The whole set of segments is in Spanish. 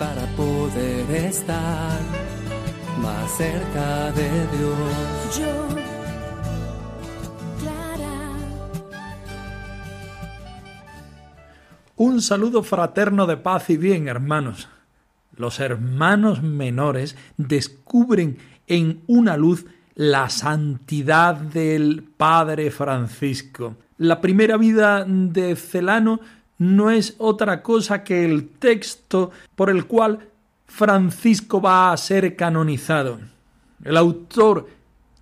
Para poder estar más cerca de Dios. Yo, Clara. Un saludo fraterno de paz y bien, hermanos. Los hermanos menores descubren en una luz la santidad del Padre Francisco. La primera vida de Celano no es otra cosa que el texto por el cual Francisco va a ser canonizado. El autor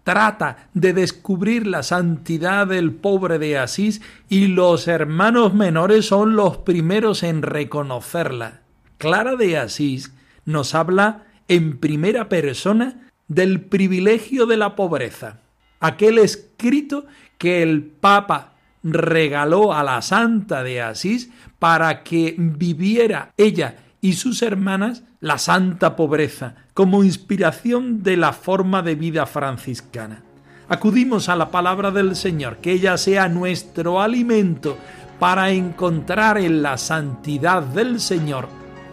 trata de descubrir la santidad del pobre de Asís y los hermanos menores son los primeros en reconocerla. Clara de Asís nos habla en primera persona del privilegio de la pobreza, aquel escrito que el Papa regaló a la Santa de Asís para que viviera ella y sus hermanas la santa pobreza como inspiración de la forma de vida franciscana. Acudimos a la palabra del Señor, que ella sea nuestro alimento para encontrar en la santidad del Señor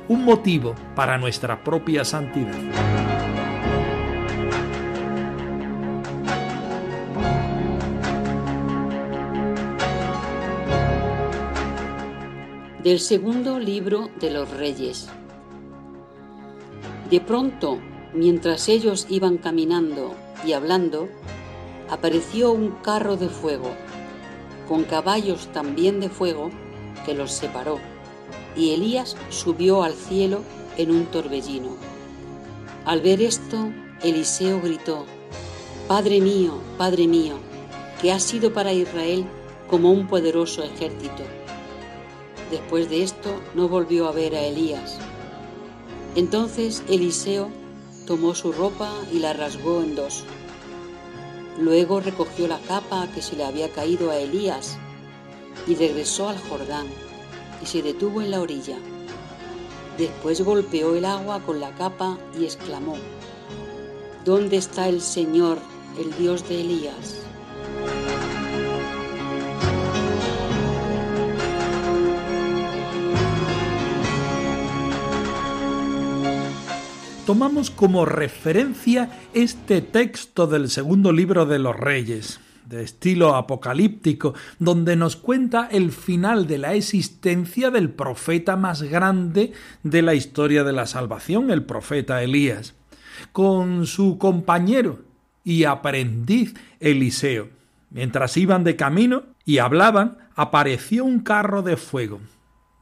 un motivo para nuestra propia santidad. Del segundo libro de los reyes. De pronto, mientras ellos iban caminando y hablando, apareció un carro de fuego, con caballos también de fuego, que los separó, y Elías subió al cielo en un torbellino. Al ver esto, Eliseo gritó, Padre mío, Padre mío, que has sido para Israel como un poderoso ejército. Después de esto no volvió a ver a Elías. Entonces Eliseo tomó su ropa y la rasgó en dos. Luego recogió la capa que se le había caído a Elías y regresó al Jordán y se detuvo en la orilla. Después golpeó el agua con la capa y exclamó, ¿Dónde está el Señor, el Dios de Elías? Tomamos como referencia este texto del segundo libro de los reyes, de estilo apocalíptico, donde nos cuenta el final de la existencia del profeta más grande de la historia de la salvación, el profeta Elías, con su compañero y aprendiz Eliseo. Mientras iban de camino y hablaban, apareció un carro de fuego.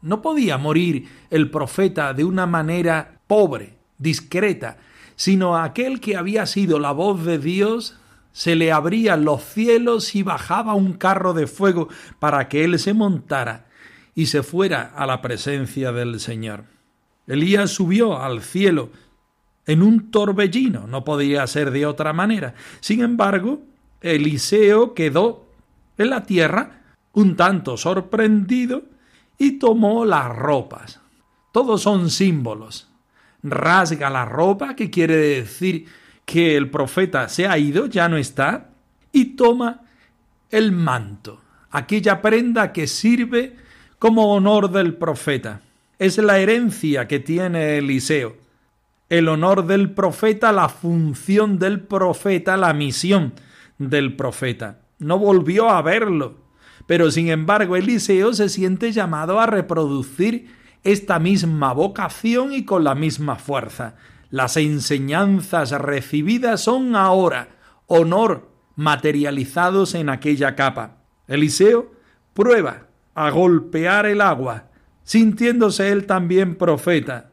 No podía morir el profeta de una manera pobre, discreta, sino a aquel que había sido la voz de Dios, se le abrían los cielos y bajaba un carro de fuego para que él se montara y se fuera a la presencia del Señor. Elías subió al cielo en un torbellino, no podía ser de otra manera. Sin embargo, Eliseo quedó en la tierra un tanto sorprendido y tomó las ropas. Todos son símbolos rasga la ropa, que quiere decir que el profeta se ha ido, ya no está, y toma el manto, aquella prenda que sirve como honor del profeta. Es la herencia que tiene Eliseo. El honor del profeta, la función del profeta, la misión del profeta. No volvió a verlo, pero sin embargo Eliseo se siente llamado a reproducir esta misma vocación y con la misma fuerza. Las enseñanzas recibidas son ahora honor materializados en aquella capa. Eliseo prueba a golpear el agua, sintiéndose él también profeta.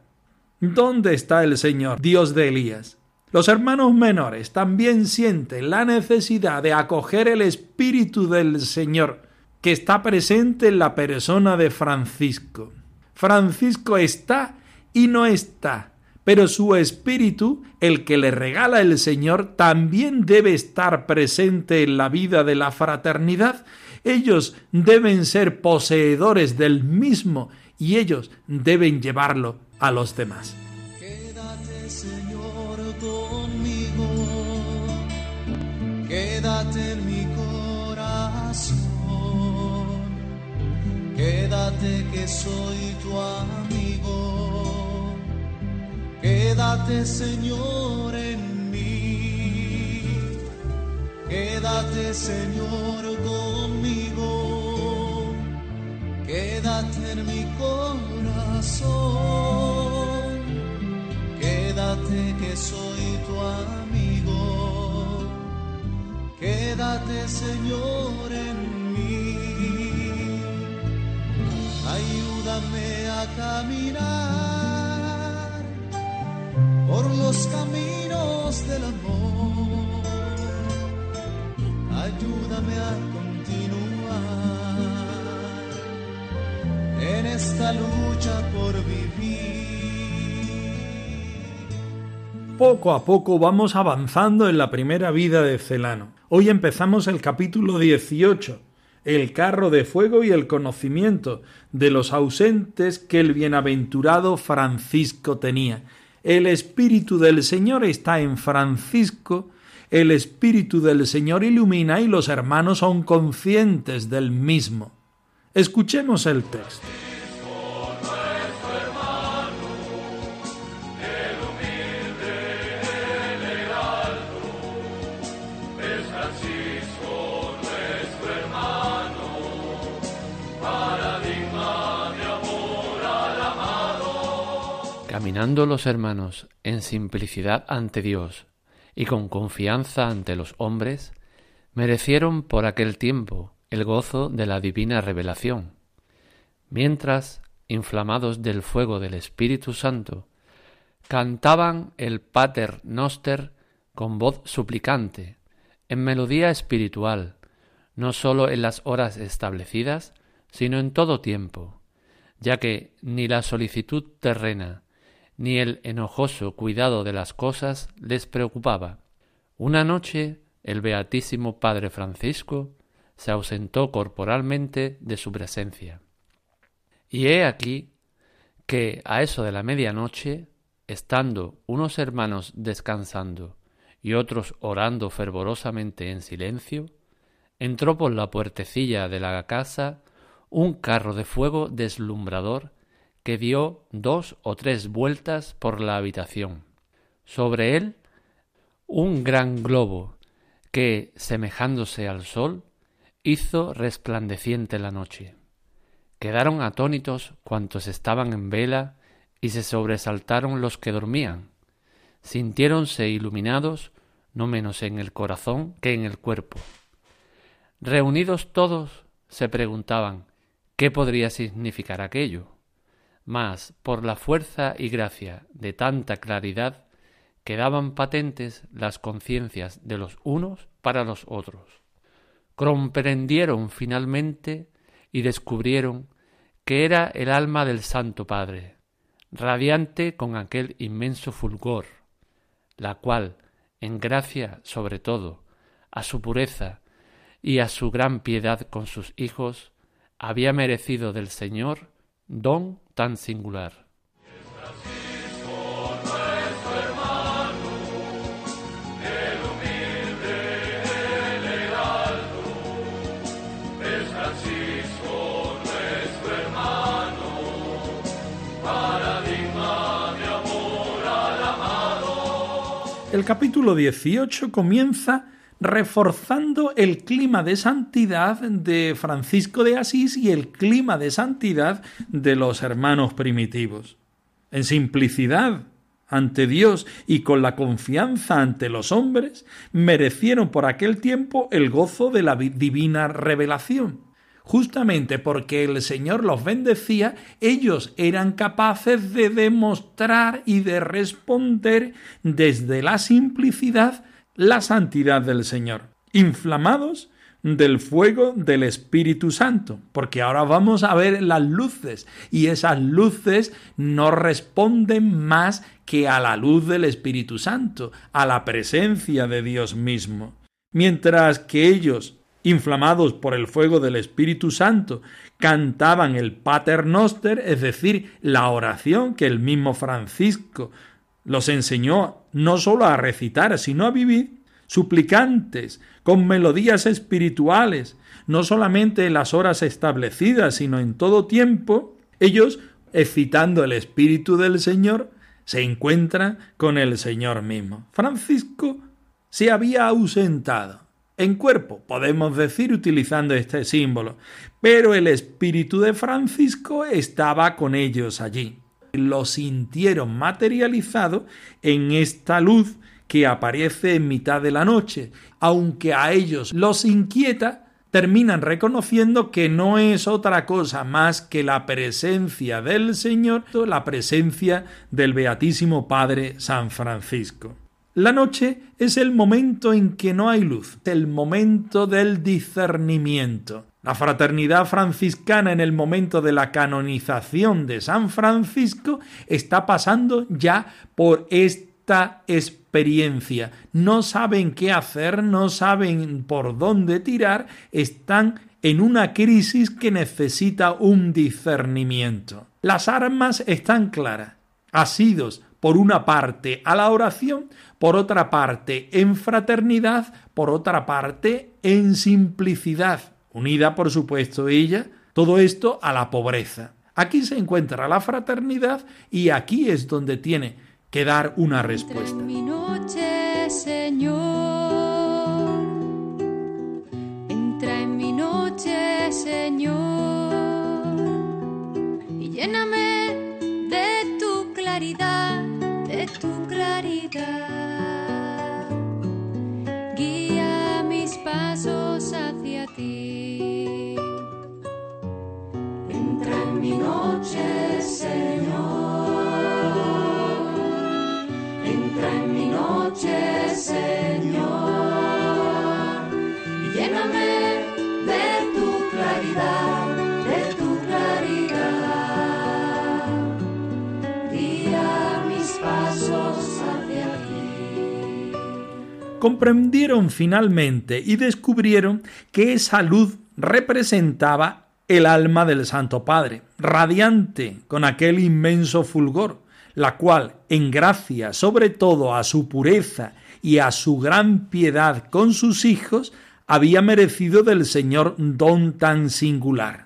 ¿Dónde está el Señor, Dios de Elías? Los hermanos menores también sienten la necesidad de acoger el Espíritu del Señor que está presente en la persona de Francisco. Francisco está y no está, pero su espíritu, el que le regala el Señor, también debe estar presente en la vida de la fraternidad. Ellos deben ser poseedores del mismo y ellos deben llevarlo a los demás. Quédate, Señor, conmigo. Quédate en mi corazón. Quédate que soy tu amigo. Quédate, Señor, en mí. Quédate, Señor, conmigo. Quédate en mi corazón. Quédate que soy tu amigo. Quédate, Señor, en mí. Ayúdame a caminar por los caminos del amor. Ayúdame a continuar en esta lucha por vivir. Poco a poco vamos avanzando en la primera vida de Celano. Hoy empezamos el capítulo 18, el carro de fuego y el conocimiento de los ausentes que el bienaventurado Francisco tenía. El Espíritu del Señor está en Francisco, el Espíritu del Señor ilumina y los hermanos son conscientes del mismo. Escuchemos el texto. Caminando los hermanos en simplicidad ante Dios y con confianza ante los hombres, merecieron por aquel tiempo el gozo de la divina revelación, mientras, inflamados del fuego del Espíritu Santo, cantaban el Pater Noster con voz suplicante, en melodía espiritual, no sólo en las horas establecidas, sino en todo tiempo, ya que ni la solicitud terrena, ni el enojoso cuidado de las cosas les preocupaba. Una noche el beatísimo Padre Francisco se ausentó corporalmente de su presencia. Y he aquí que a eso de la medianoche, estando unos hermanos descansando y otros orando fervorosamente en silencio, entró por la puertecilla de la casa un carro de fuego deslumbrador que dio dos o tres vueltas por la habitación. Sobre él un gran globo que, semejándose al sol, hizo resplandeciente la noche. Quedaron atónitos cuantos estaban en vela y se sobresaltaron los que dormían. Sintiéronse iluminados no menos en el corazón que en el cuerpo. Reunidos todos, se preguntaban qué podría significar aquello mas por la fuerza y gracia de tanta claridad quedaban patentes las conciencias de los unos para los otros. Comprendieron finalmente y descubrieron que era el alma del Santo Padre, radiante con aquel inmenso fulgor, la cual, en gracia sobre todo, a su pureza y a su gran piedad con sus hijos, había merecido del Señor don tan singular. El capítulo 18 comienza reforzando el clima de santidad de Francisco de Asís y el clima de santidad de los hermanos primitivos. En simplicidad ante Dios y con la confianza ante los hombres, merecieron por aquel tiempo el gozo de la divina revelación. Justamente porque el Señor los bendecía, ellos eran capaces de demostrar y de responder desde la simplicidad la santidad del Señor, inflamados del fuego del Espíritu Santo, porque ahora vamos a ver las luces y esas luces no responden más que a la luz del Espíritu Santo, a la presencia de Dios mismo. Mientras que ellos, inflamados por el fuego del Espíritu Santo, cantaban el Pater Noster, es decir, la oración que el mismo Francisco los enseñó no solo a recitar, sino a vivir, suplicantes, con melodías espirituales, no solamente en las horas establecidas, sino en todo tiempo, ellos, excitando el Espíritu del Señor, se encuentran con el Señor mismo. Francisco se había ausentado en cuerpo, podemos decir utilizando este símbolo, pero el Espíritu de Francisco estaba con ellos allí. Lo sintieron materializado en esta luz que aparece en mitad de la noche. Aunque a ellos los inquieta, terminan reconociendo que no es otra cosa más que la presencia del Señor, la presencia del Beatísimo Padre San Francisco. La noche es el momento en que no hay luz, el momento del discernimiento. La fraternidad franciscana en el momento de la canonización de San Francisco está pasando ya por esta experiencia. No saben qué hacer, no saben por dónde tirar, están en una crisis que necesita un discernimiento. Las armas están claras, asidos por una parte a la oración, por otra parte en fraternidad, por otra parte en simplicidad, unida por supuesto ella, todo esto a la pobreza. Aquí se encuentra la fraternidad y aquí es donde tiene que dar una respuesta. Entra en mi noche, Señor. Entra en mi noche, Señor. Y lléname de tu claridad, de tu claridad. Comprendieron finalmente y descubrieron que esa luz representaba el alma del Santo Padre, radiante con aquel inmenso fulgor, la cual, en gracia sobre todo a su pureza y a su gran piedad con sus hijos, había merecido del Señor don tan singular.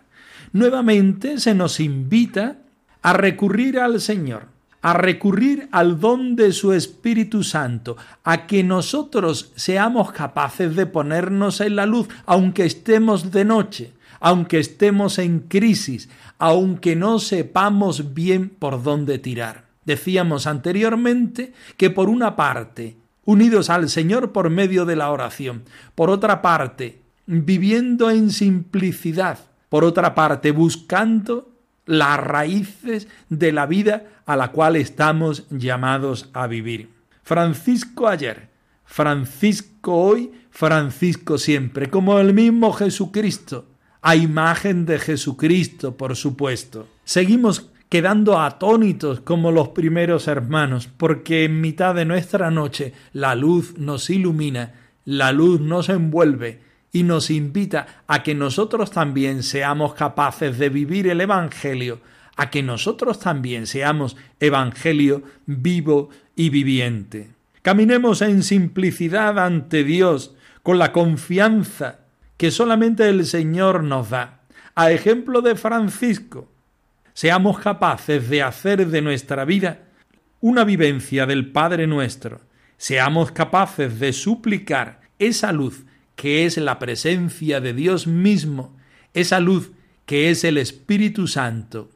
Nuevamente se nos invita a recurrir al Señor, a recurrir al don de su Espíritu Santo, a que nosotros seamos capaces de ponernos en la luz, aunque estemos de noche, aunque estemos en crisis, aunque no sepamos bien por dónde tirar. Decíamos anteriormente que por una parte, unidos al Señor por medio de la oración, por otra parte, viviendo en simplicidad, por otra parte, buscando las raíces de la vida a la cual estamos llamados a vivir. Francisco ayer, Francisco hoy, Francisco siempre, como el mismo Jesucristo, a imagen de Jesucristo, por supuesto. Seguimos quedando atónitos como los primeros hermanos, porque en mitad de nuestra noche la luz nos ilumina, la luz nos envuelve y nos invita a que nosotros también seamos capaces de vivir el Evangelio, a que nosotros también seamos Evangelio vivo y viviente. Caminemos en simplicidad ante Dios, con la confianza que solamente el Señor nos da. A ejemplo de Francisco, seamos capaces de hacer de nuestra vida una vivencia del Padre nuestro. Seamos capaces de suplicar esa luz que es la presencia de Dios mismo, esa luz que es el Espíritu Santo,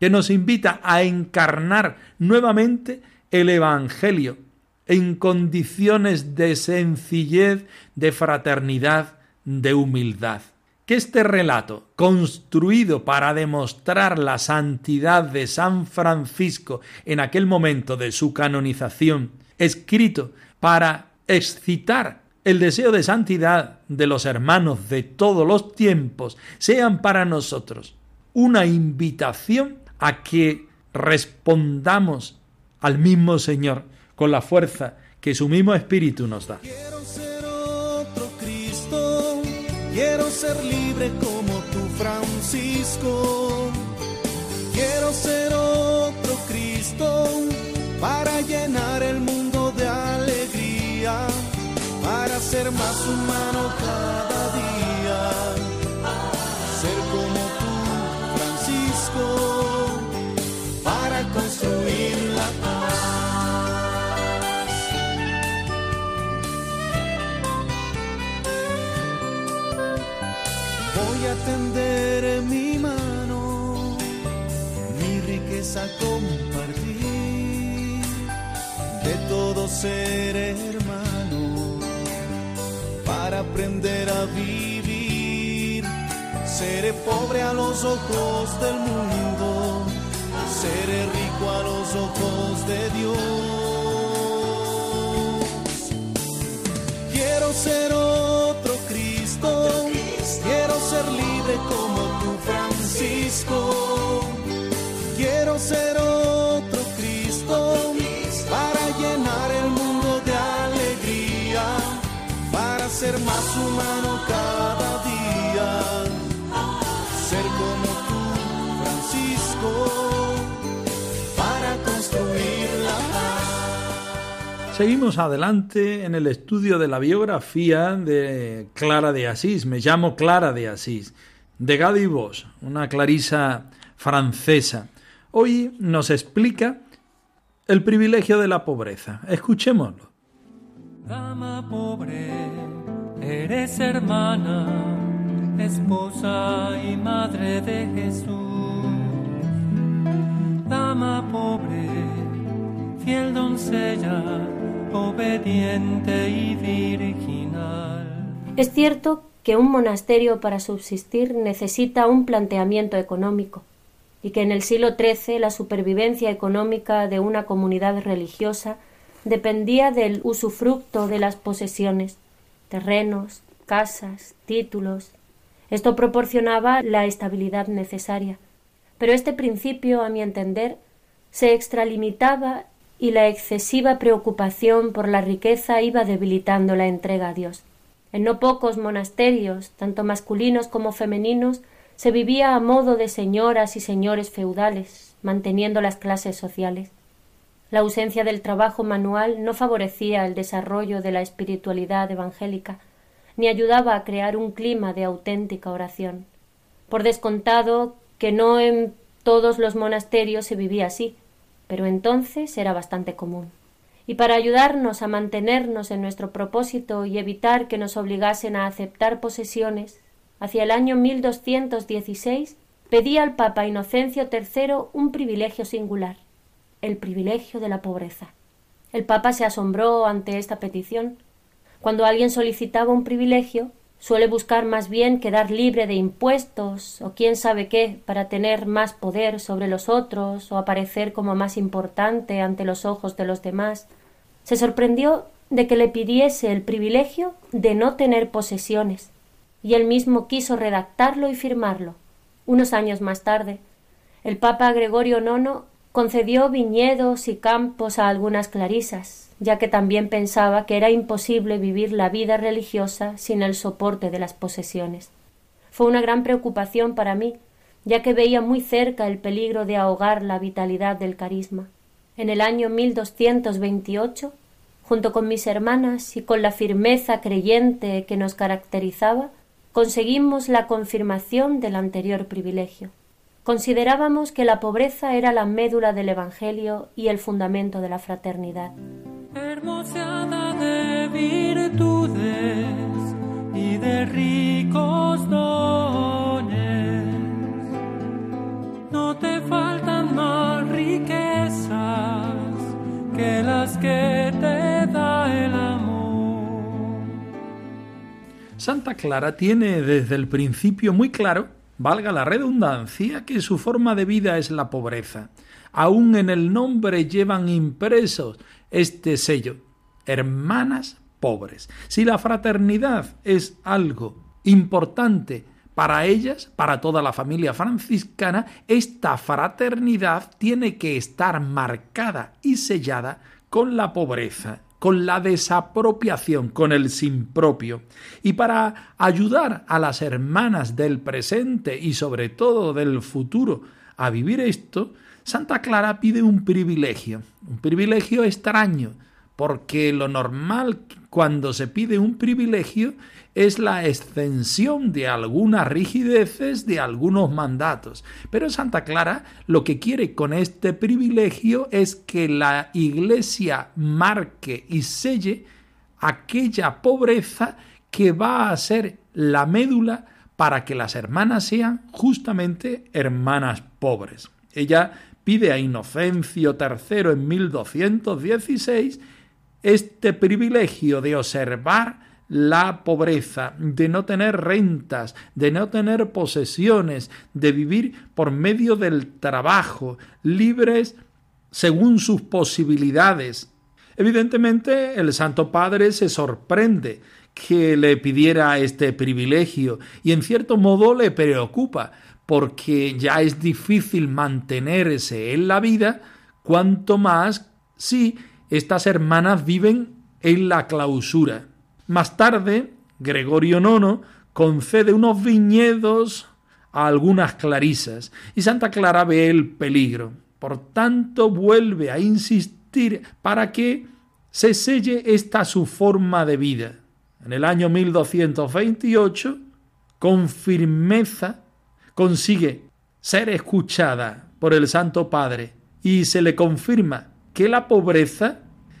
que nos invita a encarnar nuevamente el Evangelio en condiciones de sencillez, de fraternidad, de humildad. Que este relato, construido para demostrar la santidad de San Francisco en aquel momento de su canonización, escrito para excitar el deseo de santidad de los hermanos de todos los tiempos sean para nosotros una invitación a que respondamos al mismo Señor con la fuerza que su mismo Espíritu nos da. Quiero ser otro Cristo, quiero ser libre como tú, Francisco. Quiero ser otro Cristo para llenar el mundo ser más humano cada día. Ser como tú, Francisco, para construir la paz. Voy a tender mi mano, mi riqueza compartir, de todo ser hermano, aprender a vivir. Seré pobre a los ojos del mundo, seré rico a los ojos de Dios. Quiero ser otro Cristo, quiero ser libre como tú, Francisco. Quiero ser cada día. Ser como tú, Francisco, para construir la paz. Seguimos adelante en el estudio de la biografía de Clara de Asís. Me llamo Clara de Asís, de Gadi Vos, una clarisa francesa. Hoy nos explica el privilegio de la pobreza. Escuchémoslo. Dama pobre, eres hermana, esposa y madre de Jesús. Dama pobre, fiel doncella, obediente y virginal. Es cierto que un monasterio para subsistir necesita un planteamiento económico y que en el siglo XIII la supervivencia económica de una comunidad religiosa dependía del usufructo de las posesiones, terrenos, casas, títulos. Esto proporcionaba la estabilidad necesaria. Pero este principio, a mi entender, se extralimitaba y la excesiva preocupación por la riqueza iba debilitando la entrega a Dios. En no pocos monasterios, tanto masculinos como femeninos, se vivía a modo de señoras y señores feudales, manteniendo las clases sociales. La ausencia del trabajo manual no favorecía el desarrollo de la espiritualidad evangélica, ni ayudaba a crear un clima de auténtica oración. Por descontado que no en todos los monasterios se vivía así, pero entonces era bastante común. Y para ayudarnos a mantenernos en nuestro propósito y evitar que nos obligasen a aceptar posesiones, hacia el año 1216 pedía al Papa Inocencio III un privilegio singular, el privilegio de la pobreza. El Papa se asombró ante esta petición. Cuando alguien solicitaba un privilegio, suele buscar más bien quedar libre de impuestos o quién sabe qué para tener más poder sobre los otros o aparecer como más importante ante los ojos de los demás. Se sorprendió de que le pidiese el privilegio de no tener posesiones, y él mismo quiso redactarlo y firmarlo. Unos años más tarde, el Papa Gregorio IX concedió viñedos y campos a algunas clarisas, ya que también pensaba que era imposible vivir la vida religiosa sin el soporte de las posesiones. Fue una gran preocupación para mí, ya que veía muy cerca el peligro de ahogar la vitalidad del carisma. En el año 1228, junto con mis hermanas y con la firmeza creyente que nos caracterizaba, conseguimos la confirmación del anterior privilegio. Considerábamos que la pobreza era la médula del Evangelio y el fundamento de la fraternidad. hermoseada de virtudes y de ricos dones. No te faltan más riquezas que las que te da el amor. Santa Clara tiene desde el principio muy claro, valga la redundancia, que su forma de vida es la pobreza. Aún en el nombre llevan impresos este sello, hermanas pobres. Si la fraternidad es algo importante para ellas, para toda la familia franciscana, esta fraternidad tiene que estar marcada y sellada con la pobreza, con la desapropiación, con el sin propio. Y para ayudar a las hermanas del presente y sobre todo del futuro a vivir esto, Santa Clara pide un privilegio, un privilegio extraño, porque lo normal cuando se pide un privilegio es la extensión de algunas rigideces de algunos mandatos. Pero Santa Clara lo que quiere con este privilegio es que la Iglesia marque y selle aquella pobreza que va a ser la médula para que las hermanas sean justamente hermanas pobres. Ella pide a Inocencio III en 1216 este privilegio de observar la pobreza, de no tener rentas, de no tener posesiones, de vivir por medio del trabajo, libres según sus posibilidades. Evidentemente, el Santo Padre se sorprende que le pidiera este privilegio y en cierto modo le preocupa, porque ya es difícil mantenerse en la vida, cuanto más si estas hermanas viven en la clausura. Más tarde, Gregorio IX concede unos viñedos a algunas clarisas y Santa Clara ve el peligro. Por tanto, vuelve a insistir para que se selle esta su forma de vida. En el año 1228, con firmeza, consigue ser escuchada por el Santo Padre y se le confirma que la pobreza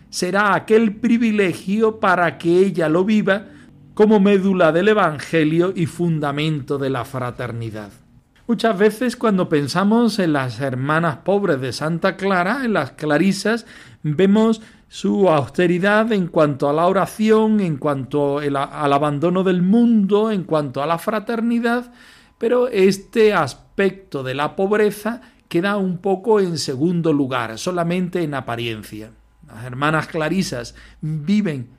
será aquel privilegio para que ella lo viva como médula del Evangelio y fundamento de la fraternidad. Muchas veces cuando pensamos en las hermanas pobres de Santa Clara, en las clarisas, vemos su austeridad en cuanto a la oración, en cuanto al abandono del mundo, en cuanto a la fraternidad, pero este aspecto de la pobreza queda un poco en segundo lugar, solamente en apariencia. Las hermanas clarisas viven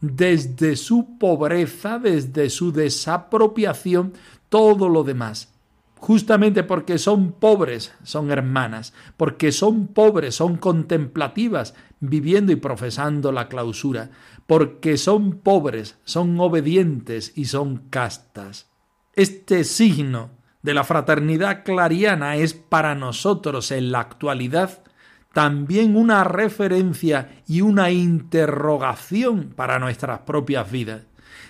desde su pobreza, desde su desapropiación, todo lo demás. Justamente porque son pobres, son hermanas, porque son pobres, son contemplativas, viviendo y profesando la clausura, porque son pobres, son obedientes y son castas. Este signo de la fraternidad clariana es para nosotros en la actualidad también una referencia y una interrogación para nuestras propias vidas.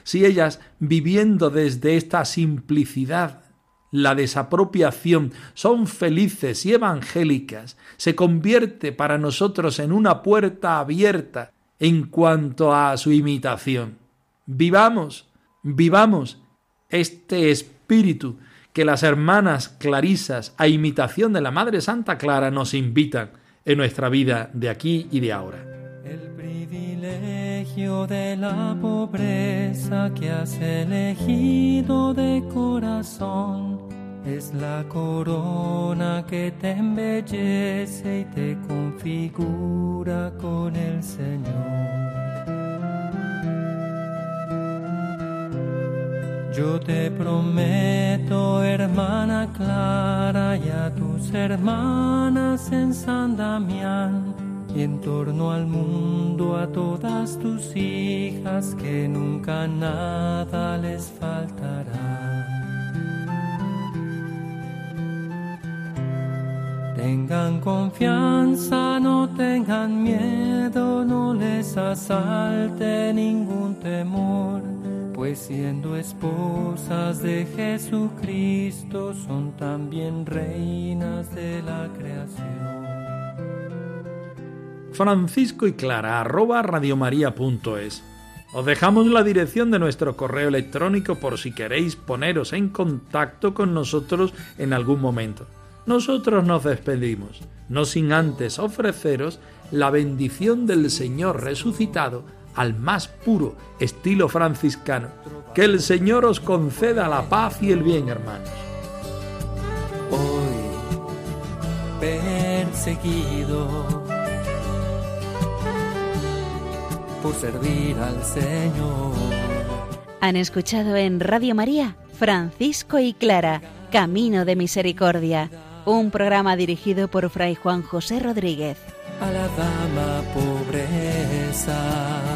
Si ellas, viviendo desde esta simplicidad, la desapropiación, son felices y evangélicas, se convierte para nosotros en una puerta abierta en cuanto a su imitación. Vivamos, vivamos este espíritu que las hermanas clarisas, a imitación de la Madre Santa Clara, nos invitan en nuestra vida de aquí y de ahora. El privilegio de la pobreza que has elegido de corazón es la corona que te embellece y te configura con el Señor. Yo te prometo, hermana Clara, y a tus hermanas en San Damián, y en torno al mundo a todas tus hijas, que nunca nada les faltará. Tengan confianza, no tengan miedo, no les asalte ningún temor pues siendo esposas de Jesucristo son también reinas de la creación. Francisco y Clara arroba radiomaria.es Os dejamos la dirección de nuestro correo electrónico por si queréis poneros en contacto con nosotros en algún momento. Nosotros nos despedimos, no sin antes ofreceros la bendición del Señor resucitado al más puro estilo franciscano. Que el Señor os conceda la paz y el bien, hermanos. Hoy, perseguido, por servir al Señor. Han escuchado en Radio María Francisco y Clara, Camino de Misericordia, un programa dirigido por Fray Juan José Rodríguez. A la dama pobreza,